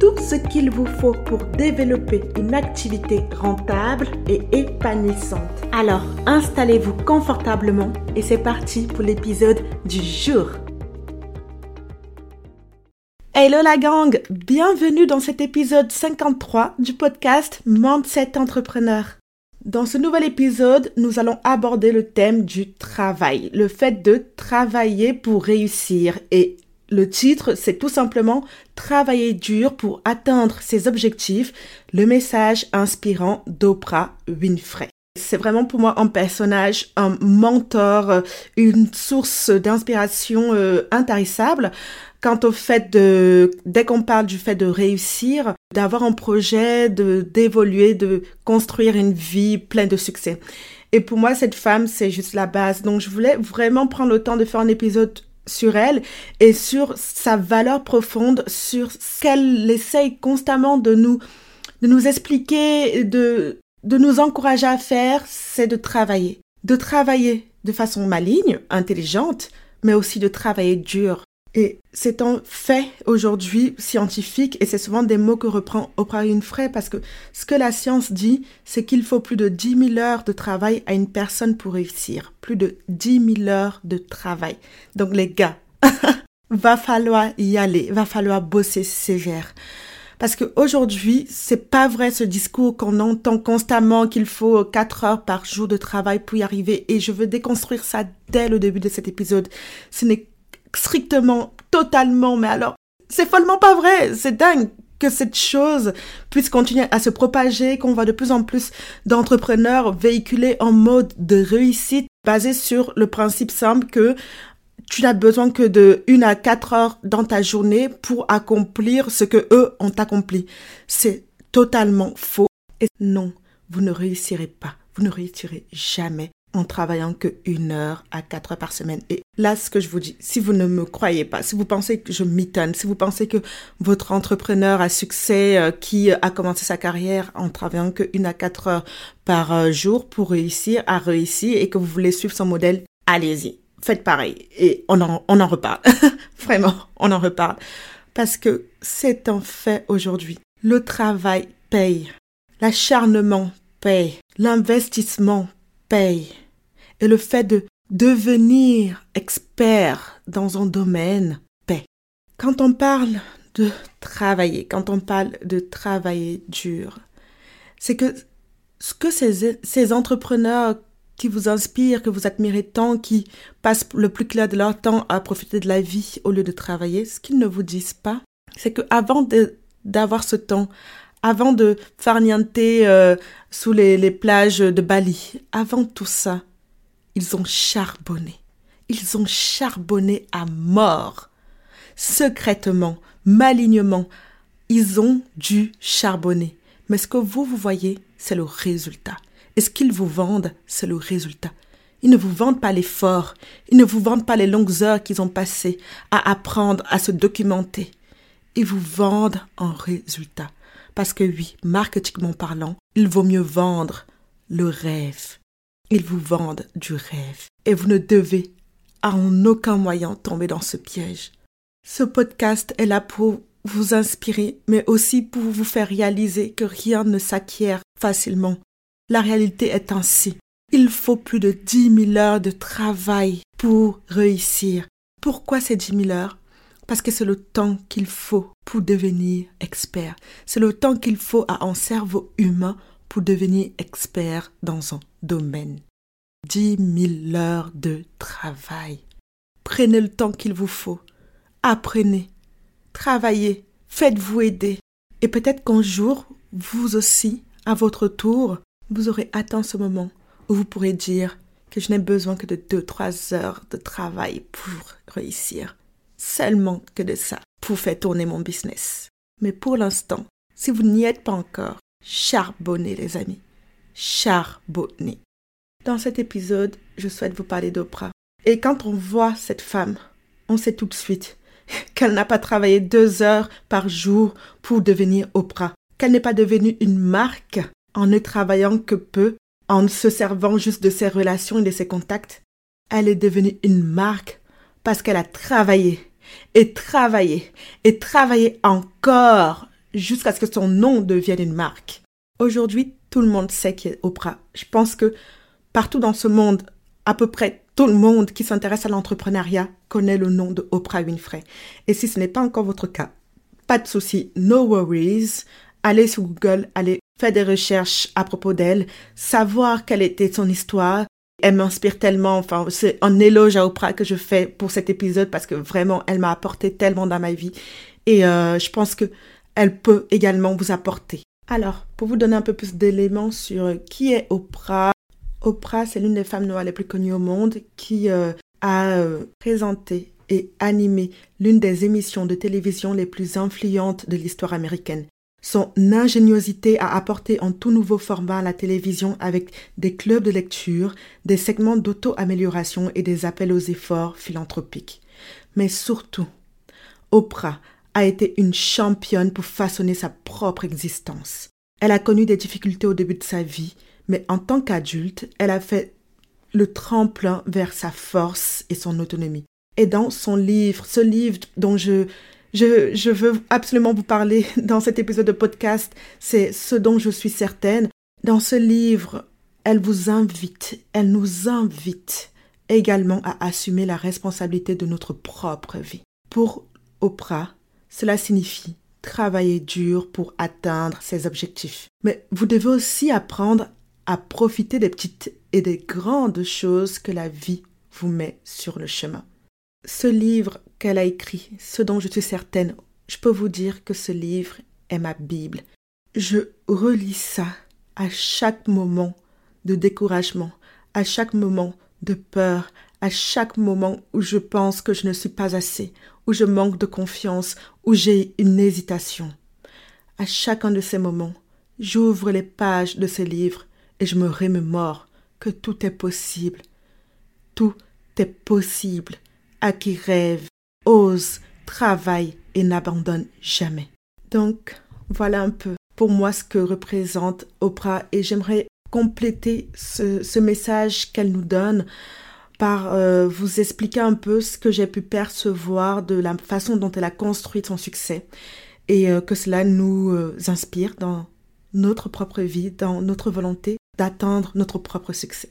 tout ce qu'il vous faut pour développer une activité rentable et épanouissante. Alors, installez-vous confortablement et c'est parti pour l'épisode du jour. Hello la gang, bienvenue dans cet épisode 53 du podcast Mindset Entrepreneur. Dans ce nouvel épisode, nous allons aborder le thème du travail, le fait de travailler pour réussir et le titre, c'est tout simplement Travailler dur pour atteindre ses objectifs, le message inspirant d'Oprah Winfrey. C'est vraiment pour moi un personnage, un mentor, euh, une source d'inspiration euh, intarissable quant au fait de, dès qu'on parle du fait de réussir, d'avoir un projet, de, d'évoluer, de construire une vie pleine de succès. Et pour moi, cette femme, c'est juste la base. Donc, je voulais vraiment prendre le temps de faire un épisode sur elle et sur sa valeur profonde, sur ce qu'elle essaye constamment de nous, de nous expliquer, de, de nous encourager à faire, c'est de travailler. De travailler de façon maligne, intelligente, mais aussi de travailler dur. Et c'est un fait aujourd'hui scientifique, et c'est souvent des mots que reprend Oprah Winfrey, parce que ce que la science dit, c'est qu'il faut plus de 10 000 heures de travail à une personne pour réussir. Plus de 10 000 heures de travail. Donc les gars, va falloir y aller, va falloir bosser sévère. Parce qu'aujourd'hui, c'est pas vrai ce discours qu'on entend constamment qu'il faut 4 heures par jour de travail pour y arriver. Et je veux déconstruire ça dès le début de cet épisode. Ce n'est strictement, totalement, mais alors, c'est follement pas vrai, c'est dingue que cette chose puisse continuer à se propager, qu'on voit de plus en plus d'entrepreneurs véhiculer en mode de réussite basé sur le principe simple que tu n'as besoin que de une à quatre heures dans ta journée pour accomplir ce que eux ont accompli. C'est totalement faux. Et non, vous ne réussirez pas. Vous ne réussirez jamais en travaillant que une heure à quatre heures par semaine. Et là, ce que je vous dis, si vous ne me croyez pas, si vous pensez que je m'étonne, si vous pensez que votre entrepreneur à succès euh, qui a commencé sa carrière en travaillant que une à quatre heures par euh, jour pour réussir, a réussi et que vous voulez suivre son modèle, allez-y. Faites pareil. Et on en, on en reparle. Vraiment, on en reparle. Parce que c'est un fait aujourd'hui. Le travail paye. L'acharnement paye. L'investissement paye. Et le fait de devenir expert dans un domaine paye. Quand on parle de travailler, quand on parle de travailler dur, c'est que ce que ces, ces entrepreneurs qui vous inspirent, que vous admirez tant, qui passent le plus clair de leur temps à profiter de la vie au lieu de travailler, ce qu'ils ne vous disent pas, c'est que avant d'avoir ce temps, avant de farnienter euh, sous les, les plages de Bali, avant tout ça, ils ont charbonné. Ils ont charbonné à mort. Secrètement, malignement, ils ont dû charbonner. Mais ce que vous, vous voyez, c'est le résultat. Et ce qu'ils vous vendent, c'est le résultat. Ils ne vous vendent pas l'effort. Ils ne vous vendent pas les longues heures qu'ils ont passées à apprendre, à se documenter. Ils vous vendent un résultat. Parce que oui, marketingment parlant, il vaut mieux vendre le rêve. Ils vous vendent du rêve. Et vous ne devez en aucun moyen tomber dans ce piège. Ce podcast est là pour vous inspirer, mais aussi pour vous faire réaliser que rien ne s'acquiert facilement. La réalité est ainsi. Il faut plus de dix mille heures de travail pour réussir. Pourquoi ces dix mille heures? Parce que c'est le temps qu'il faut pour devenir expert. C'est le temps qu'il faut à un cerveau humain pour devenir expert dans un domaine. Dix mille heures de travail. Prenez le temps qu'il vous faut. Apprenez. Travaillez. Faites-vous aider. Et peut-être qu'un jour, vous aussi, à votre tour, vous aurez atteint ce moment où vous pourrez dire que je n'ai besoin que de deux, trois heures de travail pour réussir seulement que de ça pour faire tourner mon business. Mais pour l'instant, Si vous n'y êtes pas encore, charbonnez les amis. Charbonnez. Dans cet épisode, je souhaite vous parler d'Oprah. Et quand on voit cette femme, on sait tout de suite qu'elle n'a pas travaillé deux heures par jour pour devenir Oprah, qu'elle n'est pas devenue une marque en ne travaillant que peu, en se servant juste de ses relations et de ses contacts. Elle est devenue une marque parce qu'elle a travaillé et travaillé et travaillé encore jusqu'à ce que son nom devienne une marque. Aujourd'hui, tout le monde sait qui est Oprah. Je pense que partout dans ce monde, à peu près tout le monde qui s'intéresse à l'entrepreneuriat connaît le nom de Oprah Winfrey. Et si ce n'est pas encore votre cas, pas de souci, no worries. Allez sur Google, allez faire des recherches à propos d'elle, savoir quelle était son histoire. Elle m'inspire tellement, enfin, c'est un éloge à Oprah que je fais pour cet épisode parce que vraiment, elle m'a apporté tellement dans ma vie. Et euh, je pense que elle peut également vous apporter. Alors, pour vous donner un peu plus d'éléments sur qui est Oprah, Oprah, c'est l'une des femmes noires les plus connues au monde qui euh, a euh, présenté et animé l'une des émissions de télévision les plus influentes de l'histoire américaine. Son ingéniosité a apporté un tout nouveau format à la télévision avec des clubs de lecture, des segments d'auto-amélioration et des appels aux efforts philanthropiques. Mais surtout, Oprah a été une championne pour façonner sa propre existence. Elle a connu des difficultés au début de sa vie, mais en tant qu'adulte, elle a fait le tremplin vers sa force et son autonomie. Et dans son livre, ce livre dont je, je, je veux absolument vous parler dans cet épisode de podcast, c'est ce dont je suis certaine. Dans ce livre, elle vous invite, elle nous invite également à assumer la responsabilité de notre propre vie. Pour Oprah, cela signifie travailler dur pour atteindre ses objectifs. Mais vous devez aussi apprendre à profiter des petites et des grandes choses que la vie vous met sur le chemin. Ce livre qu'elle a écrit, ce dont je suis certaine, je peux vous dire que ce livre est ma Bible. Je relis ça à chaque moment de découragement, à chaque moment de peur, à chaque moment où je pense que je ne suis pas assez, où je manque de confiance, où j'ai une hésitation. À chacun de ces moments, j'ouvre les pages de ces livres et je me remémore que tout est possible. Tout est possible à qui rêve, ose, travaille et n'abandonne jamais. Donc, voilà un peu pour moi ce que représente Oprah et j'aimerais compléter ce, ce message qu'elle nous donne par euh, vous expliquer un peu ce que j'ai pu percevoir de la façon dont elle a construit son succès et euh, que cela nous euh, inspire dans notre propre vie, dans notre volonté d'atteindre notre propre succès.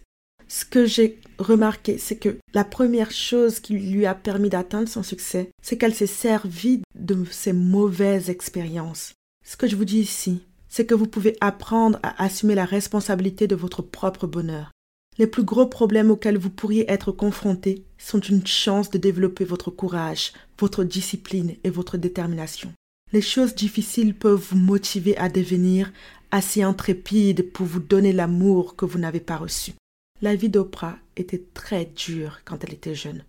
Ce que j'ai remarqué, c'est que la première chose qui lui a permis d'atteindre son succès, c'est qu'elle s'est servie de ses mauvaises expériences. Ce que je vous dis ici, c'est que vous pouvez apprendre à assumer la responsabilité de votre propre bonheur. Les plus gros problèmes auxquels vous pourriez être confrontés sont une chance de développer votre courage, votre discipline et votre détermination. Les choses difficiles peuvent vous motiver à devenir assez intrépide pour vous donner l'amour que vous n'avez pas reçu. La vie d'Oprah était très dure quand elle était jeune.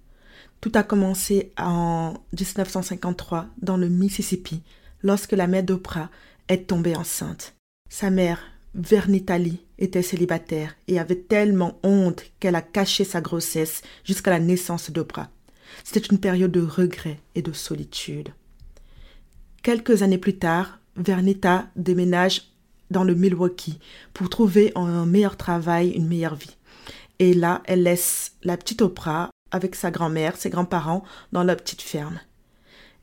Tout a commencé en 1953 dans le Mississippi, lorsque la mère d'Oprah est tombée enceinte. Sa mère, Vernitali était célibataire et avait tellement honte qu'elle a caché sa grossesse jusqu'à la naissance d'Oprah. C'était une période de regret et de solitude. Quelques années plus tard, Vernita déménage dans le Milwaukee pour trouver un meilleur travail, une meilleure vie. Et là, elle laisse la petite Oprah avec sa grand-mère, ses grands-parents dans la petite ferme.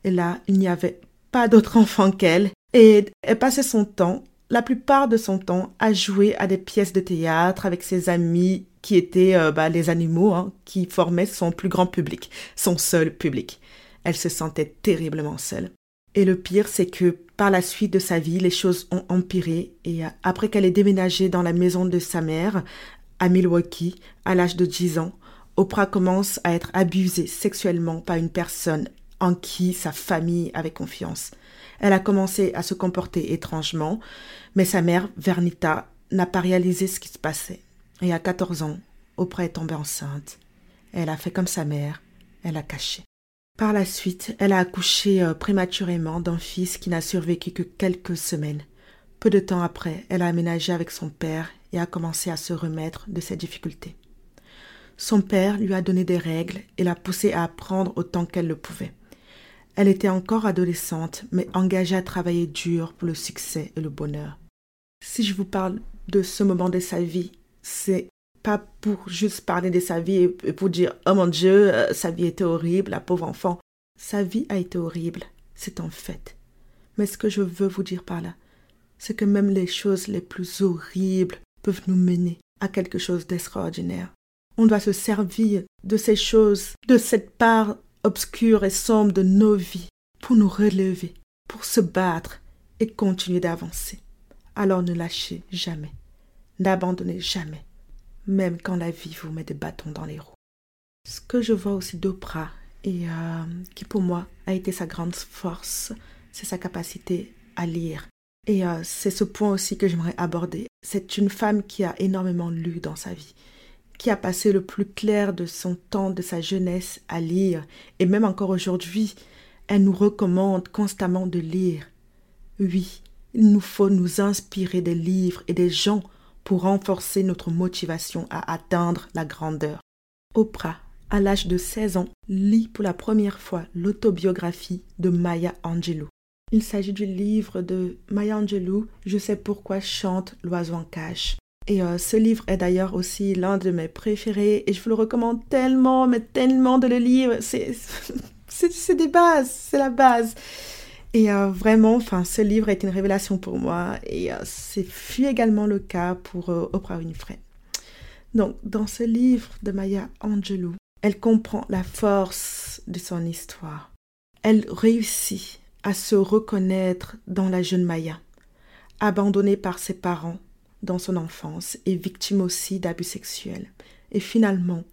Et là, il n'y avait pas d'autre enfant qu'elle et elle passait son temps la plupart de son temps à jouer à des pièces de théâtre avec ses amis qui étaient euh, bah, les animaux hein, qui formaient son plus grand public, son seul public. Elle se sentait terriblement seule. Et le pire, c'est que par la suite de sa vie, les choses ont empiré et euh, après qu'elle ait déménagé dans la maison de sa mère à Milwaukee à l'âge de 10 ans, Oprah commence à être abusée sexuellement par une personne en qui sa famille avait confiance. Elle a commencé à se comporter étrangement, mais sa mère, Vernita, n'a pas réalisé ce qui se passait. Et à 14 ans, Oprah est tombée enceinte. Elle a fait comme sa mère, elle a caché. Par la suite, elle a accouché euh, prématurément d'un fils qui n'a survécu que quelques semaines. Peu de temps après, elle a aménagé avec son père et a commencé à se remettre de ses difficultés. Son père lui a donné des règles et l'a poussée à apprendre autant qu'elle le pouvait. Elle était encore adolescente, mais engagée à travailler dur pour le succès et le bonheur. Si je vous parle de ce moment de sa vie, c'est pas pour juste parler de sa vie et pour dire oh mon Dieu, euh, sa vie était horrible, la pauvre enfant. Sa vie a été horrible, c'est un fait. Mais ce que je veux vous dire par là, c'est que même les choses les plus horribles peuvent nous mener à quelque chose d'extraordinaire. On doit se servir de ces choses, de cette part obscure et sombre de nos vies, pour nous relever, pour se battre et continuer d'avancer. Alors ne lâchez jamais, n'abandonnez jamais, même quand la vie vous met des bâtons dans les roues. Ce que je vois aussi d'Oprah, et euh, qui pour moi a été sa grande force, c'est sa capacité à lire. Et euh, c'est ce point aussi que j'aimerais aborder. C'est une femme qui a énormément lu dans sa vie qui a passé le plus clair de son temps, de sa jeunesse à lire, et même encore aujourd'hui, elle nous recommande constamment de lire. Oui, il nous faut nous inspirer des livres et des gens pour renforcer notre motivation à atteindre la grandeur. Oprah, à l'âge de 16 ans, lit pour la première fois l'autobiographie de Maya Angelou. Il s'agit du livre de Maya Angelou, Je sais pourquoi chante l'oiseau en cage. Et euh, ce livre est d'ailleurs aussi l'un de mes préférés et je vous le recommande tellement, mais tellement de le lire. C'est, c'est, des bases, c'est la base. Et euh, vraiment, enfin, ce livre est une révélation pour moi et euh, c'est fut également le cas pour Oprah Winfrey. Donc, dans ce livre de Maya Angelou, elle comprend la force de son histoire. Elle réussit à se reconnaître dans la jeune Maya, abandonnée par ses parents dans son enfance et victime aussi d'abus sexuels. Et finalement,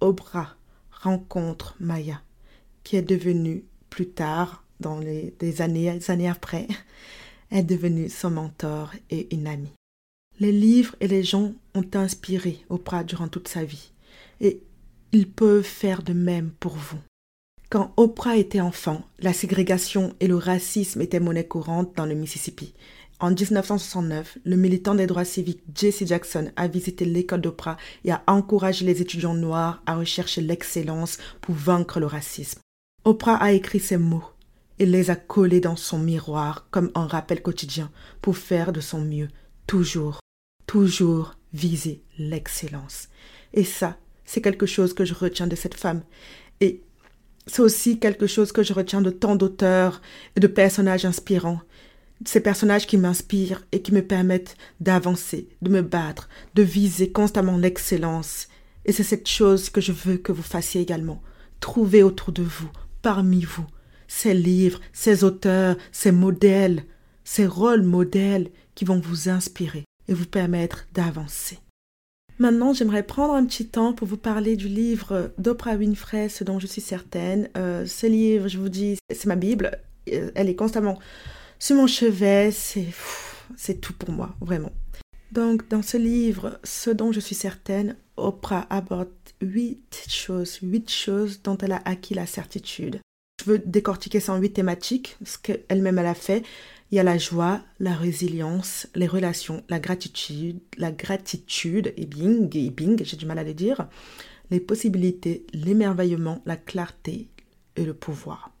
Obra rencontre Maya, qui est devenue plus tard, dans les années, années après, est devenue son mentor et une amie. Les livres et les gens ont inspiré Oprah durant toute sa vie, et ils peuvent faire de même pour vous. Quand Oprah était enfant, la ségrégation et le racisme étaient monnaie courante dans le Mississippi, en 1969, le militant des droits civiques Jesse Jackson a visité l'école d'Oprah et a encouragé les étudiants noirs à rechercher l'excellence pour vaincre le racisme. Oprah a écrit ces mots et les a collés dans son miroir comme un rappel quotidien pour faire de son mieux, toujours, toujours viser l'excellence. Et ça, c'est quelque chose que je retiens de cette femme. Et c'est aussi quelque chose que je retiens de tant d'auteurs et de personnages inspirants ces personnages qui m'inspirent et qui me permettent d'avancer, de me battre, de viser constamment l'excellence. Et c'est cette chose que je veux que vous fassiez également. Trouvez autour de vous, parmi vous, ces livres, ces auteurs, ces modèles, ces rôles modèles qui vont vous inspirer et vous permettre d'avancer. Maintenant, j'aimerais prendre un petit temps pour vous parler du livre d'Oprah Winfrey, ce dont je suis certaine. Euh, ce livre, je vous dis, c'est ma Bible. Euh, elle est constamment sur mon chevet, c'est, c'est tout pour moi, vraiment. Donc, dans ce livre, ce dont je suis certaine, Oprah aborde huit choses, huit choses dont elle a acquis la certitude. Je veux décortiquer ça en huit thématiques, ce qu'elle-même elle a fait. Il y a la joie, la résilience, les relations, la gratitude, la gratitude, et bing, et bing, j'ai du mal à le dire, les possibilités, l'émerveillement, la clarté et le pouvoir.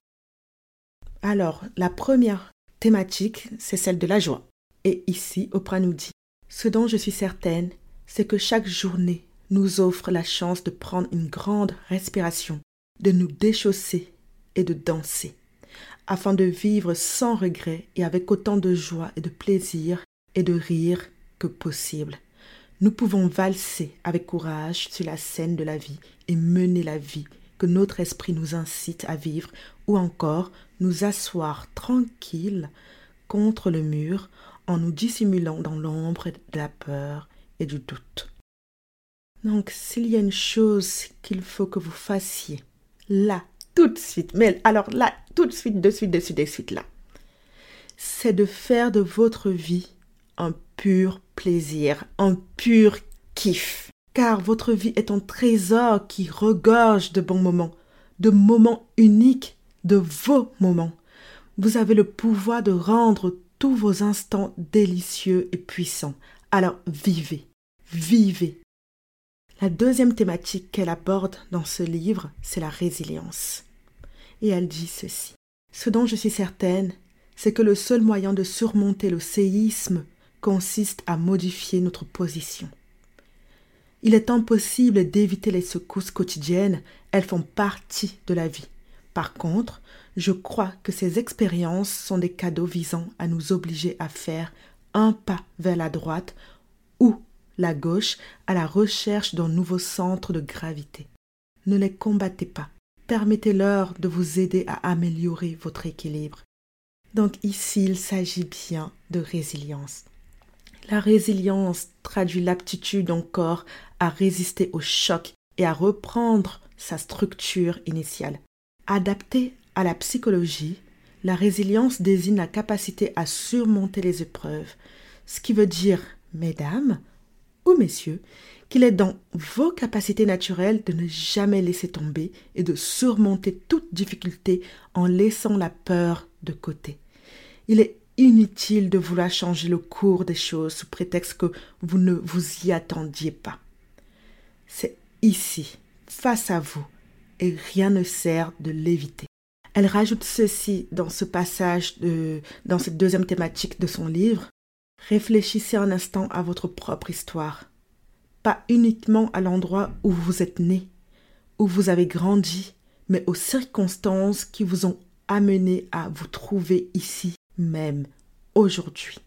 Alors, la première thématique, c'est celle de la joie. Et ici, Oprah nous dit Ce dont je suis certaine, c'est que chaque journée nous offre la chance de prendre une grande respiration, de nous déchausser et de danser, afin de vivre sans regret et avec autant de joie et de plaisir et de rire que possible. Nous pouvons valser avec courage sur la scène de la vie et mener la vie que notre esprit nous incite à vivre ou encore nous asseoir tranquille contre le mur en nous dissimulant dans l'ombre de la peur et du doute. Donc s'il y a une chose qu'il faut que vous fassiez là, tout de suite, mais alors là, tout de suite, de suite, de suite, de suite là, c'est de faire de votre vie un pur plaisir, un pur kiff car votre vie est un trésor qui regorge de bons moments, de moments uniques, de vos moments. Vous avez le pouvoir de rendre tous vos instants délicieux et puissants. Alors vivez, vivez. La deuxième thématique qu'elle aborde dans ce livre, c'est la résilience. Et elle dit ceci. Ce dont je suis certaine, c'est que le seul moyen de surmonter le séisme consiste à modifier notre position. Il est impossible d'éviter les secousses quotidiennes, elles font partie de la vie. Par contre, je crois que ces expériences sont des cadeaux visant à nous obliger à faire un pas vers la droite ou la gauche à la recherche d'un nouveau centre de gravité. Ne les combattez pas. Permettez-leur de vous aider à améliorer votre équilibre. Donc ici, il s'agit bien de résilience. La résilience traduit l'aptitude d'un corps à résister au choc et à reprendre sa structure initiale. Adaptée à la psychologie, la résilience désigne la capacité à surmonter les épreuves, ce qui veut dire, mesdames ou messieurs, qu'il est dans vos capacités naturelles de ne jamais laisser tomber et de surmonter toute difficulté en laissant la peur de côté. Il est inutile de vouloir changer le cours des choses sous prétexte que vous ne vous y attendiez pas. C'est ici, face à vous, et rien ne sert de l'éviter. Elle rajoute ceci dans ce passage, de, dans cette deuxième thématique de son livre. Réfléchissez un instant à votre propre histoire, pas uniquement à l'endroit où vous êtes né, où vous avez grandi, mais aux circonstances qui vous ont amené à vous trouver ici même, aujourd'hui.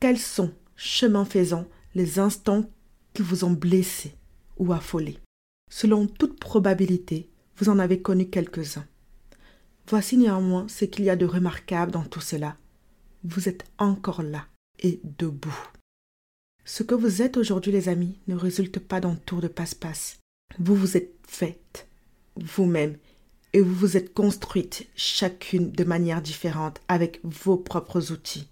Quels sont, chemin faisant, les instants qui vous ont blessé ou affolé? Selon toute probabilité, vous en avez connu quelques-uns. Voici néanmoins ce qu'il y a de remarquable dans tout cela. Vous êtes encore là et debout. Ce que vous êtes aujourd'hui, les amis, ne résulte pas d'un tour de passe-passe. Vous vous êtes faites vous-même et vous vous êtes construite chacune de manière différente avec vos propres outils.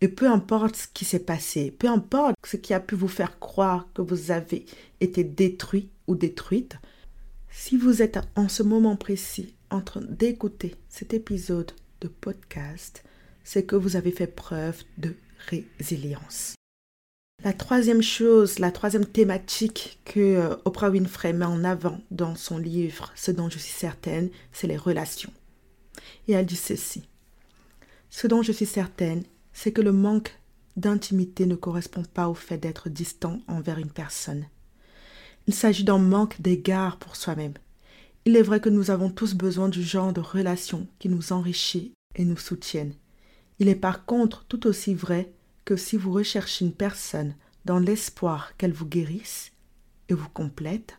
Et peu importe ce qui s'est passé, peu importe ce qui a pu vous faire croire que vous avez été détruit ou détruite, si vous êtes en ce moment précis en train d'écouter cet épisode de podcast, c'est que vous avez fait preuve de résilience. La troisième chose, la troisième thématique que euh, Oprah Winfrey met en avant dans son livre, ce dont je suis certaine, c'est les relations. Et elle dit ceci. Ce dont je suis certaine, c'est que le manque d'intimité ne correspond pas au fait d'être distant envers une personne. Il s'agit d'un manque d'égard pour soi-même. Il est vrai que nous avons tous besoin du genre de relations qui nous enrichit et nous soutiennent. Il est par contre tout aussi vrai que si vous recherchez une personne dans l'espoir qu'elle vous guérisse et vous complète,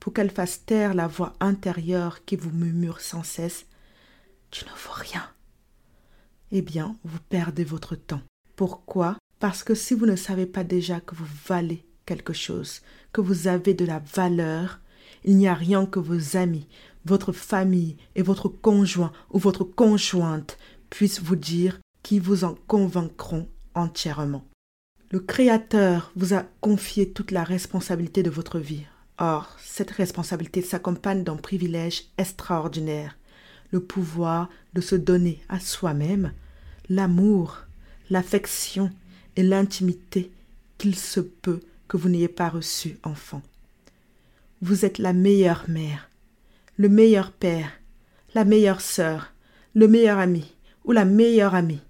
pour qu'elle fasse taire la voix intérieure qui vous murmure sans cesse Tu ne vaux rien. Eh bien, vous perdez votre temps. Pourquoi? Parce que si vous ne savez pas déjà que vous valez quelque chose, que vous avez de la valeur, il n'y a rien que vos amis, votre famille et votre conjoint ou votre conjointe puissent vous dire qui vous en convaincront entièrement. Le Créateur vous a confié toute la responsabilité de votre vie. Or, cette responsabilité s'accompagne d'un privilège extraordinaire, le pouvoir de se donner à soi-même l'amour, l'affection et l'intimité qu'il se peut que vous n'ayez pas reçu enfant. Vous êtes la meilleure mère, le meilleur père, la meilleure sœur, le meilleur ami ou la meilleure amie,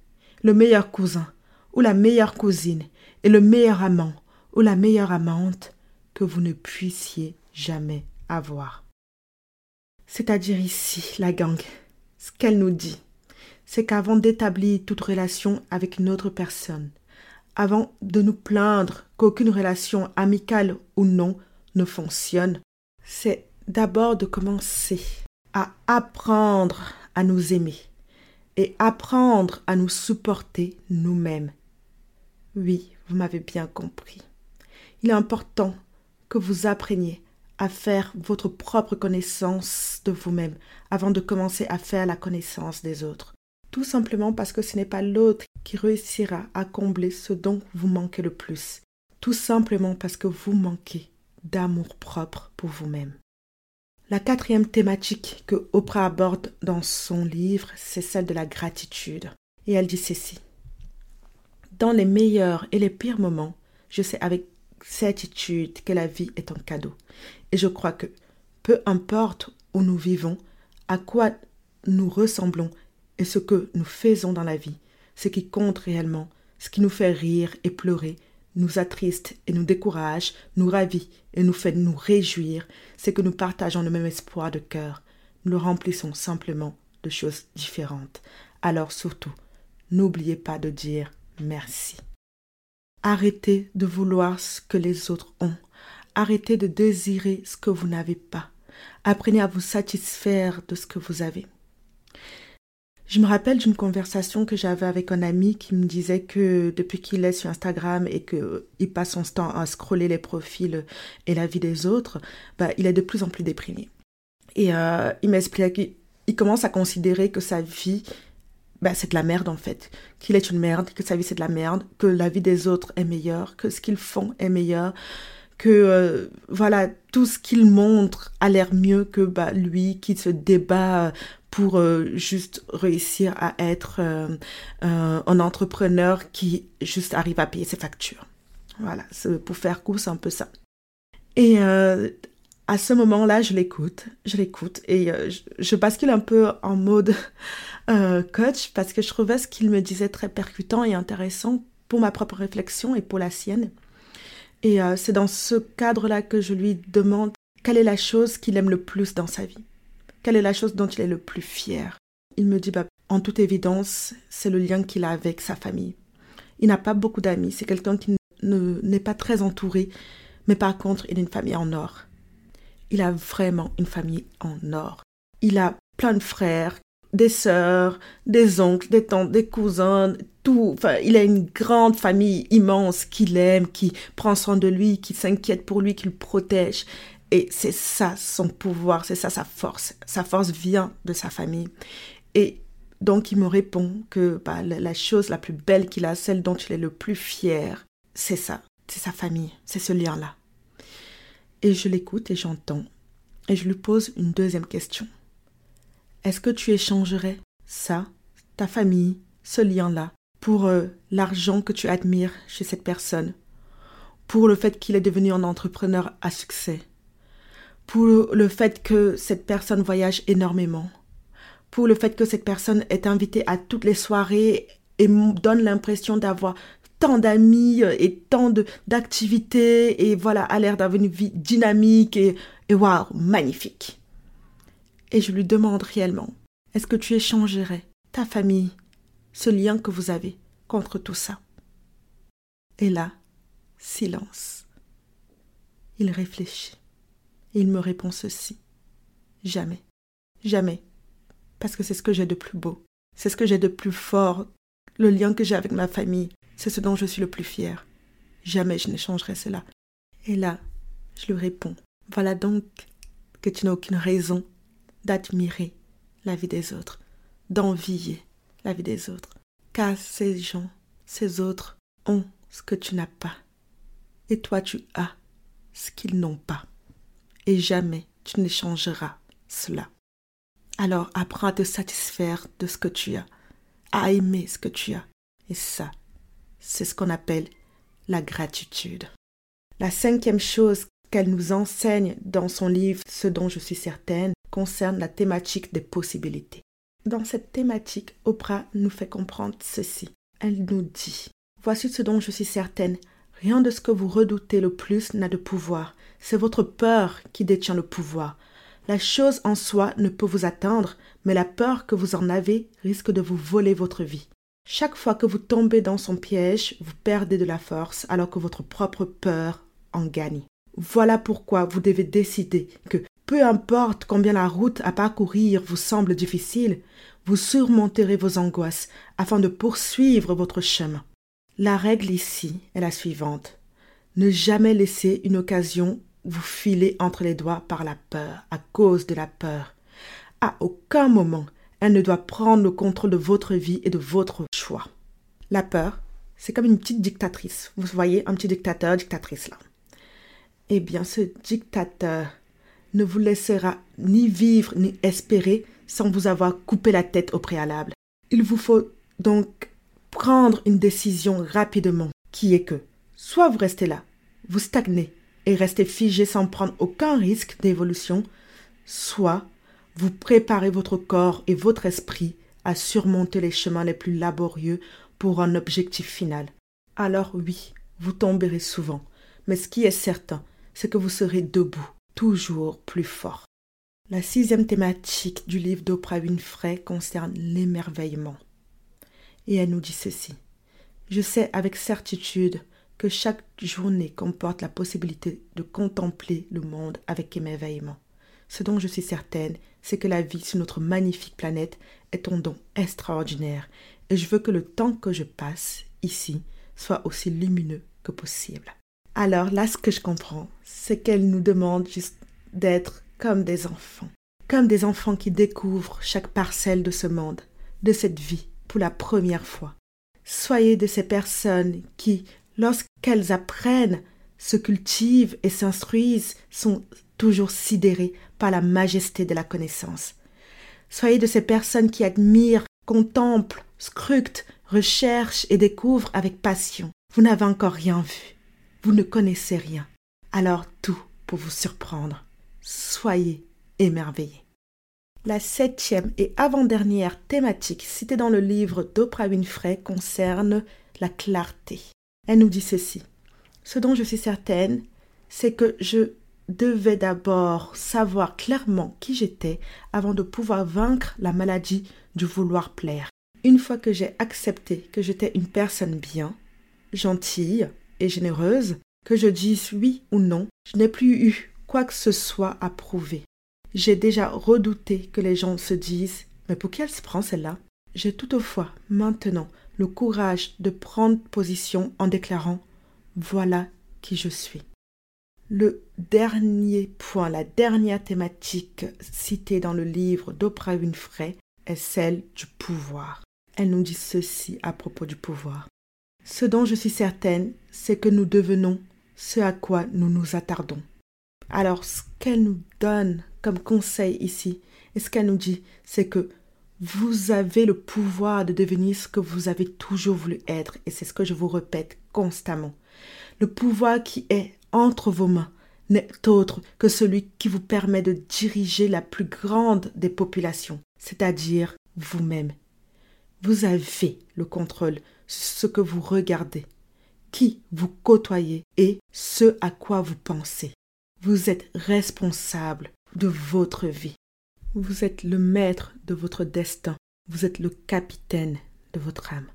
le meilleur cousin ou la meilleure cousine et le meilleur amant ou la meilleure amante que vous ne puissiez jamais avoir. C'est-à-dire ici, la gang, ce qu'elle nous dit, c'est qu'avant d'établir toute relation avec une autre personne, avant de nous plaindre qu'aucune relation amicale ou non ne fonctionne, c'est d'abord de commencer à apprendre à nous aimer et apprendre à nous supporter nous-mêmes. Oui, vous m'avez bien compris. Il est important que vous appreniez à faire votre propre connaissance de vous-même avant de commencer à faire la connaissance des autres. Tout simplement parce que ce n'est pas l'autre qui réussira à combler ce dont vous manquez le plus, tout simplement parce que vous manquez d'amour propre pour vous-même. La quatrième thématique que Oprah aborde dans son livre, c'est celle de la gratitude. Et elle dit ceci. Dans les meilleurs et les pires moments, je sais avec certitude que la vie est un cadeau. Et je crois que, peu importe où nous vivons, à quoi nous ressemblons et ce que nous faisons dans la vie, ce qui compte réellement, ce qui nous fait rire et pleurer, nous attriste et nous décourage, nous ravit et nous fait nous réjouir, c'est que nous partageons le même espoir de cœur. Nous le remplissons simplement de choses différentes. Alors surtout, n'oubliez pas de dire merci. Arrêtez de vouloir ce que les autres ont. Arrêtez de désirer ce que vous n'avez pas. Apprenez à vous satisfaire de ce que vous avez. Je me rappelle d'une conversation que j'avais avec un ami qui me disait que depuis qu'il est sur Instagram et qu'il passe son temps à scroller les profils et la vie des autres, bah, il est de plus en plus déprimé. Et euh, il m'expliquait qu'il commence à considérer que sa vie, bah, c'est de la merde en fait. Qu'il est une merde, que sa vie c'est de la merde, que la vie des autres est meilleure, que ce qu'ils font est meilleur, que euh, voilà tout ce qu'il montre a l'air mieux que bah, lui qui se débat pour euh, juste réussir à être euh, un entrepreneur qui juste arrive à payer ses factures. Voilà, pour faire court, c'est un peu ça. Et à ce moment-là, je l'écoute, je l'écoute et je, bascule un peu en mode coach parce que je trouvais ce qu'il me disait très percutant et intéressant pour ma propre réflexion et pour la sienne. Et euh, c'est dans ce cadre-là que je lui demande quelle est la chose qu'il aime le plus dans sa vie. Quelle est la chose dont il est le plus fier. Il me dit, bah, en toute évidence, c'est le lien qu'il a avec sa famille. Il n'a pas beaucoup d'amis, c'est quelqu'un qui n'est pas très entouré, mais par contre, il a une famille en or. Il a vraiment une famille en or. Il a plein de frères des sœurs, des oncles, des tantes, des cousins, tout. Enfin, il a une grande famille immense qu'il aime, qui prend soin de lui, qui s'inquiète pour lui, qui le protège. Et c'est ça son pouvoir, c'est ça sa force. Sa force vient de sa famille. Et donc il me répond que bah, la chose la plus belle qu'il a, celle dont il est le plus fier, c'est ça, c'est sa famille, c'est ce lien-là. Et je l'écoute et j'entends. Et je lui pose une deuxième question. Est-ce que tu échangerais ça, ta famille, ce lien-là, pour euh, l'argent que tu admires chez cette personne, pour le fait qu'il est devenu un entrepreneur à succès, pour le fait que cette personne voyage énormément, pour le fait que cette personne est invitée à toutes les soirées et donne l'impression d'avoir tant d'amis euh, et tant d'activités et voilà, a l'air d'avoir une vie dynamique et, et magnifique et je lui demande réellement Est-ce que tu échangerais ta famille, ce lien que vous avez, contre tout ça? Et là, silence. Il réfléchit. Il me répond ceci. Jamais. Jamais. Parce que c'est ce que j'ai de plus beau. C'est ce que j'ai de plus fort. Le lien que j'ai avec ma famille, c'est ce dont je suis le plus fier. Jamais je n'échangerai cela. Et là, je lui réponds. Voilà donc que tu n'as aucune raison d'admirer la vie des autres, d'envier la vie des autres. Car ces gens, ces autres ont ce que tu n'as pas. Et toi tu as ce qu'ils n'ont pas. Et jamais tu n'échangeras cela. Alors apprends à te satisfaire de ce que tu as, à aimer ce que tu as. Et ça, c'est ce qu'on appelle la gratitude. La cinquième chose qu'elle nous enseigne dans son livre Ce dont je suis certaine, concerne la thématique des possibilités. Dans cette thématique, Oprah nous fait comprendre ceci. Elle nous dit Voici ce dont je suis certaine. Rien de ce que vous redoutez le plus n'a de pouvoir. C'est votre peur qui détient le pouvoir. La chose en soi ne peut vous atteindre, mais la peur que vous en avez risque de vous voler votre vie. Chaque fois que vous tombez dans son piège, vous perdez de la force alors que votre propre peur en gagne. Voilà pourquoi vous devez décider que peu importe combien la route à parcourir vous semble difficile, vous surmonterez vos angoisses afin de poursuivre votre chemin. La règle ici est la suivante. Ne jamais laisser une occasion vous filer entre les doigts par la peur, à cause de la peur. À aucun moment, elle ne doit prendre le contrôle de votre vie et de votre choix. La peur, c'est comme une petite dictatrice. Vous voyez, un petit dictateur, dictatrice là. Eh bien, ce dictateur ne vous laissera ni vivre ni espérer sans vous avoir coupé la tête au préalable. Il vous faut donc prendre une décision rapidement, qui est que soit vous restez là, vous stagnez et restez figé sans prendre aucun risque d'évolution, soit vous préparez votre corps et votre esprit à surmonter les chemins les plus laborieux pour un objectif final. Alors oui, vous tomberez souvent, mais ce qui est certain, c'est que vous serez debout, toujours plus fort. La sixième thématique du livre d'Oprah Winfrey concerne l'émerveillement. Et elle nous dit ceci. Je sais avec certitude que chaque journée comporte la possibilité de contempler le monde avec émerveillement. Ce dont je suis certaine, c'est que la vie sur notre magnifique planète est un don extraordinaire, et je veux que le temps que je passe ici soit aussi lumineux que possible. Alors là, ce que je comprends, c'est qu'elle nous demande juste d'être comme des enfants, comme des enfants qui découvrent chaque parcelle de ce monde, de cette vie, pour la première fois. Soyez de ces personnes qui, lorsqu'elles apprennent, se cultivent et s'instruisent, sont toujours sidérées par la majesté de la connaissance. Soyez de ces personnes qui admirent, contemplent, scrutent, recherchent et découvrent avec passion. Vous n'avez encore rien vu. Vous ne connaissez rien. Alors tout pour vous surprendre. Soyez émerveillés. La septième et avant-dernière thématique citée dans le livre d'Oprah Winfrey concerne la clarté. Elle nous dit ceci. Ce dont je suis certaine, c'est que je devais d'abord savoir clairement qui j'étais avant de pouvoir vaincre la maladie du vouloir plaire. Une fois que j'ai accepté que j'étais une personne bien, gentille et généreuse, que je dise oui ou non, je n'ai plus eu quoi que ce soit à prouver. J'ai déjà redouté que les gens se disent Mais pour qui elle se prend celle-là? J'ai toutefois maintenant le courage de prendre position en déclarant Voilà qui je suis. Le dernier point, la dernière thématique citée dans le livre d'Oprah Winfrey est celle du pouvoir. Elle nous dit ceci à propos du pouvoir. Ce dont je suis certaine, c'est que nous devenons ce à quoi nous nous attardons. Alors, ce qu'elle nous donne comme conseil ici, et ce qu'elle nous dit, c'est que vous avez le pouvoir de devenir ce que vous avez toujours voulu être, et c'est ce que je vous répète constamment. Le pouvoir qui est entre vos mains n'est autre que celui qui vous permet de diriger la plus grande des populations, c'est-à-dire vous-même. Vous avez le contrôle sur ce que vous regardez, qui vous côtoyez et ce à quoi vous pensez. Vous êtes responsable de votre vie. Vous êtes le maître de votre destin. Vous êtes le capitaine de votre âme.